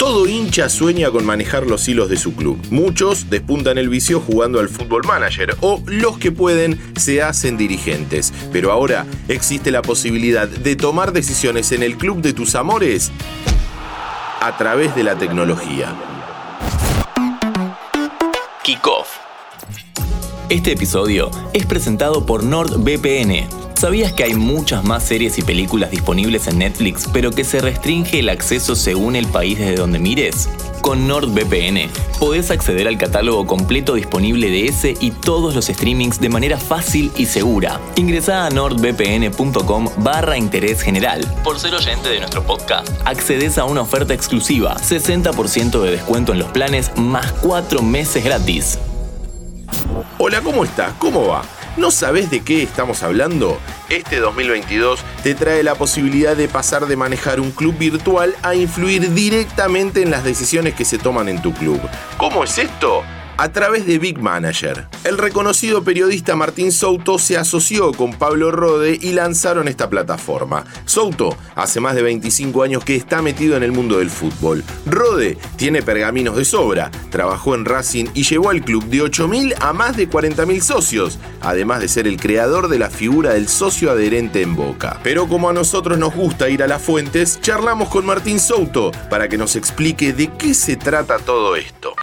Todo hincha sueña con manejar los hilos de su club. Muchos despuntan el vicio jugando al fútbol manager o los que pueden se hacen dirigentes. Pero ahora existe la posibilidad de tomar decisiones en el club de tus amores a través de la tecnología. Kickoff. Este episodio es presentado por NordVPN ¿Sabías que hay muchas más series y películas disponibles en Netflix, pero que se restringe el acceso según el país desde donde mires? Con NordVPN podés acceder al catálogo completo disponible de ese y todos los streamings de manera fácil y segura. Ingresa a nordvpn.com barra interés general. Por ser oyente de nuestro podcast, accedes a una oferta exclusiva, 60% de descuento en los planes más 4 meses gratis. Hola, ¿cómo estás? ¿Cómo va? ¿No sabes de qué estamos hablando? Este 2022 te trae la posibilidad de pasar de manejar un club virtual a influir directamente en las decisiones que se toman en tu club. ¿Cómo es esto? A través de Big Manager. El reconocido periodista Martín Souto se asoció con Pablo Rode y lanzaron esta plataforma. Souto hace más de 25 años que está metido en el mundo del fútbol. Rode tiene pergaminos de sobra, trabajó en Racing y llevó al club de 8.000 a más de 40.000 socios, además de ser el creador de la figura del socio adherente en Boca. Pero como a nosotros nos gusta ir a las fuentes, charlamos con Martín Souto para que nos explique de qué se trata todo esto.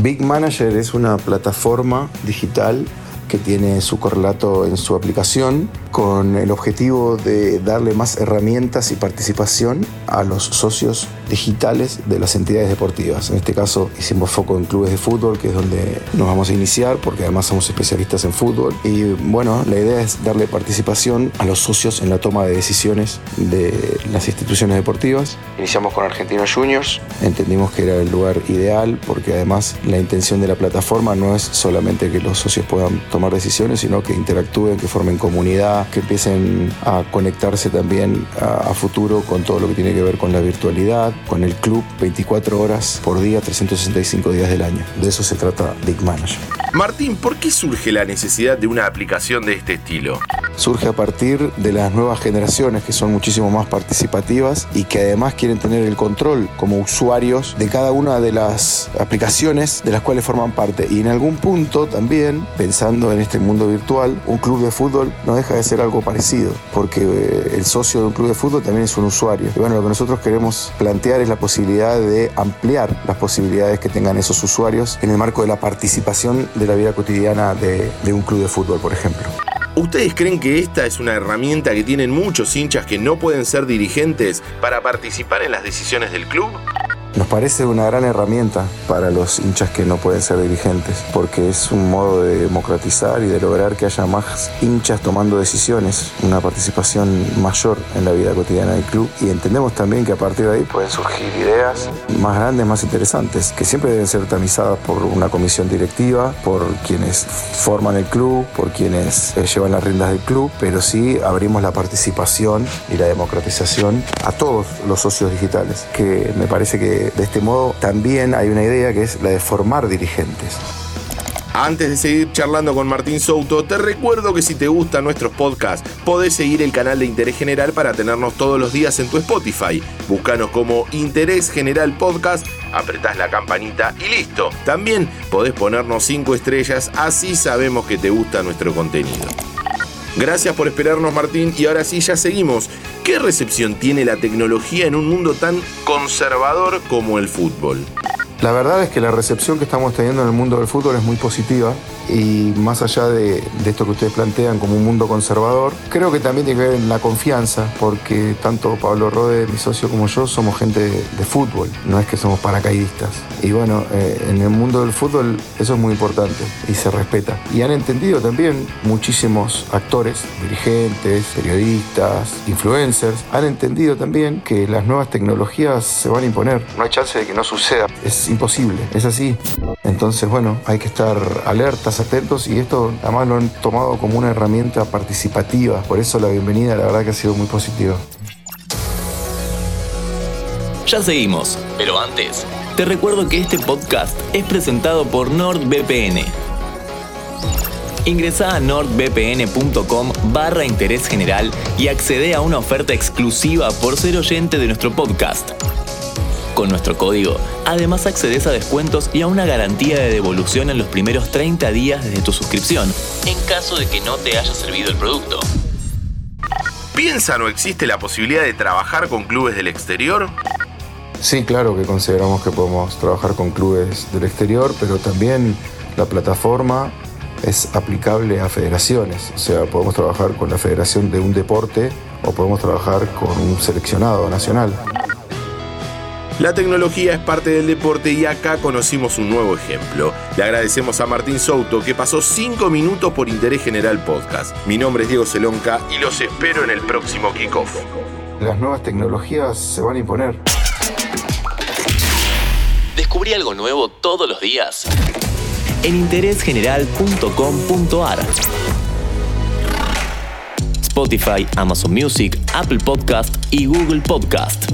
Big Manager es una plataforma digital que tiene su correlato en su aplicación con el objetivo de darle más herramientas y participación a los socios digitales de las entidades deportivas. En este caso hicimos foco en clubes de fútbol, que es donde nos vamos a iniciar, porque además somos especialistas en fútbol. Y bueno, la idea es darle participación a los socios en la toma de decisiones de las instituciones deportivas. Iniciamos con Argentinos Juniors, entendimos que era el lugar ideal, porque además la intención de la plataforma no es solamente que los socios puedan tomar decisiones, sino que interactúen, que formen comunidad, que empiecen a conectarse también a, futuro con todo lo que tiene que ver con la virtualidad, con el club 24 horas por día, 365 días del año. De eso se trata Big Manager. Martín, ¿por qué surge la necesidad de una aplicación de este estilo? Surge a partir de las nuevas generaciones que son muchísimo más participativas y que además quieren tener el control como usuarios de cada una de las aplicaciones de las cuales forman parte. Y en algún punto también, pensando en este mundo virtual, un club de fútbol no deja de ser algo parecido, porque eh, el socio de un club de fútbol también es un usuario. Y bueno, lo que nosotros queremos plantear es la posibilidad de ampliar las posibilidades que tengan esos usuarios en el marco de la participación de la vida cotidiana de, de un club de fútbol, por ejemplo. ¿Ustedes creen que esta es una herramienta que tienen muchos hinchas que no pueden ser dirigentes para participar en las decisiones del club? Nos parece una gran herramienta para los hinchas que no pueden ser dirigentes, porque es un modo de democratizar y de lograr que haya más hinchas tomando decisiones, una participación mayor en la vida cotidiana del club. Y entendemos también que a partir de ahí pueden surgir ideas más grandes, más interesantes, que siempre deben ser tamizadas por una comisión directiva, por quienes forman el club, por quienes eh, llevan las riendas del club, pero sí abrimos la participación y la democratización a todos los socios digitales, que me parece que de este modo también hay una idea que es la de formar dirigentes. Antes de seguir charlando con Martín Souto, te recuerdo que si te gustan nuestros podcasts, podés seguir el canal de Interés General para tenernos todos los días en tu Spotify. Búscanos como Interés General Podcast, apretás la campanita y listo. También podés ponernos 5 estrellas, así sabemos que te gusta nuestro contenido. Gracias por esperarnos Martín y ahora sí ya seguimos. ¿Qué recepción tiene la tecnología en un mundo tan conservador como el fútbol? La verdad es que la recepción que estamos teniendo en el mundo del fútbol es muy positiva y más allá de, esto que ustedes plantean como un mundo conservador, creo que también tiene que ver en la confianza, porque tanto Pablo Rode, mi socio, como yo somos gente de, fútbol, no es que somos paracaidistas. Y bueno, eh, en el mundo del fútbol eso es muy importante y se respeta. Y han entendido también muchísimos actores, dirigentes, periodistas, influencers, han entendido también que las nuevas tecnologías se van a imponer. No hay chance de que no suceda, es imposible, es así. Entonces, bueno, hay que estar alertas atentos y esto además lo han tomado como una herramienta participativa. Por eso la bienvenida la verdad que ha sido muy positiva. Ya seguimos, pero antes, te recuerdo que este podcast es presentado por NordVPN. Ingresa a nordvpn.com barra interés general y accede a una oferta exclusiva por ser oyente de nuestro podcast. Con nuestro código, además accedes a descuentos y a una garantía de devolución en los primeros 30 días desde tu suscripción, en caso de que no te haya servido el producto. ¿Piensan o existe la posibilidad de trabajar con clubes del exterior? Sí, claro que consideramos que podemos trabajar con clubes del exterior, pero también la plataforma es aplicable a federaciones. O sea, podemos trabajar con la federación de un deporte o podemos trabajar con un seleccionado nacional. La tecnología es parte del deporte y acá conocimos un nuevo ejemplo. Le agradecemos a Martín Souto que pasó 5 minutos por Interés General Podcast. Mi nombre es Diego Celonca y los espero en el próximo kickoff. Las nuevas tecnologías se van a imponer. Descubrí algo nuevo todos los días en interésgeneral.com.ar. Spotify, Amazon Music, Apple Podcast y Google Podcast.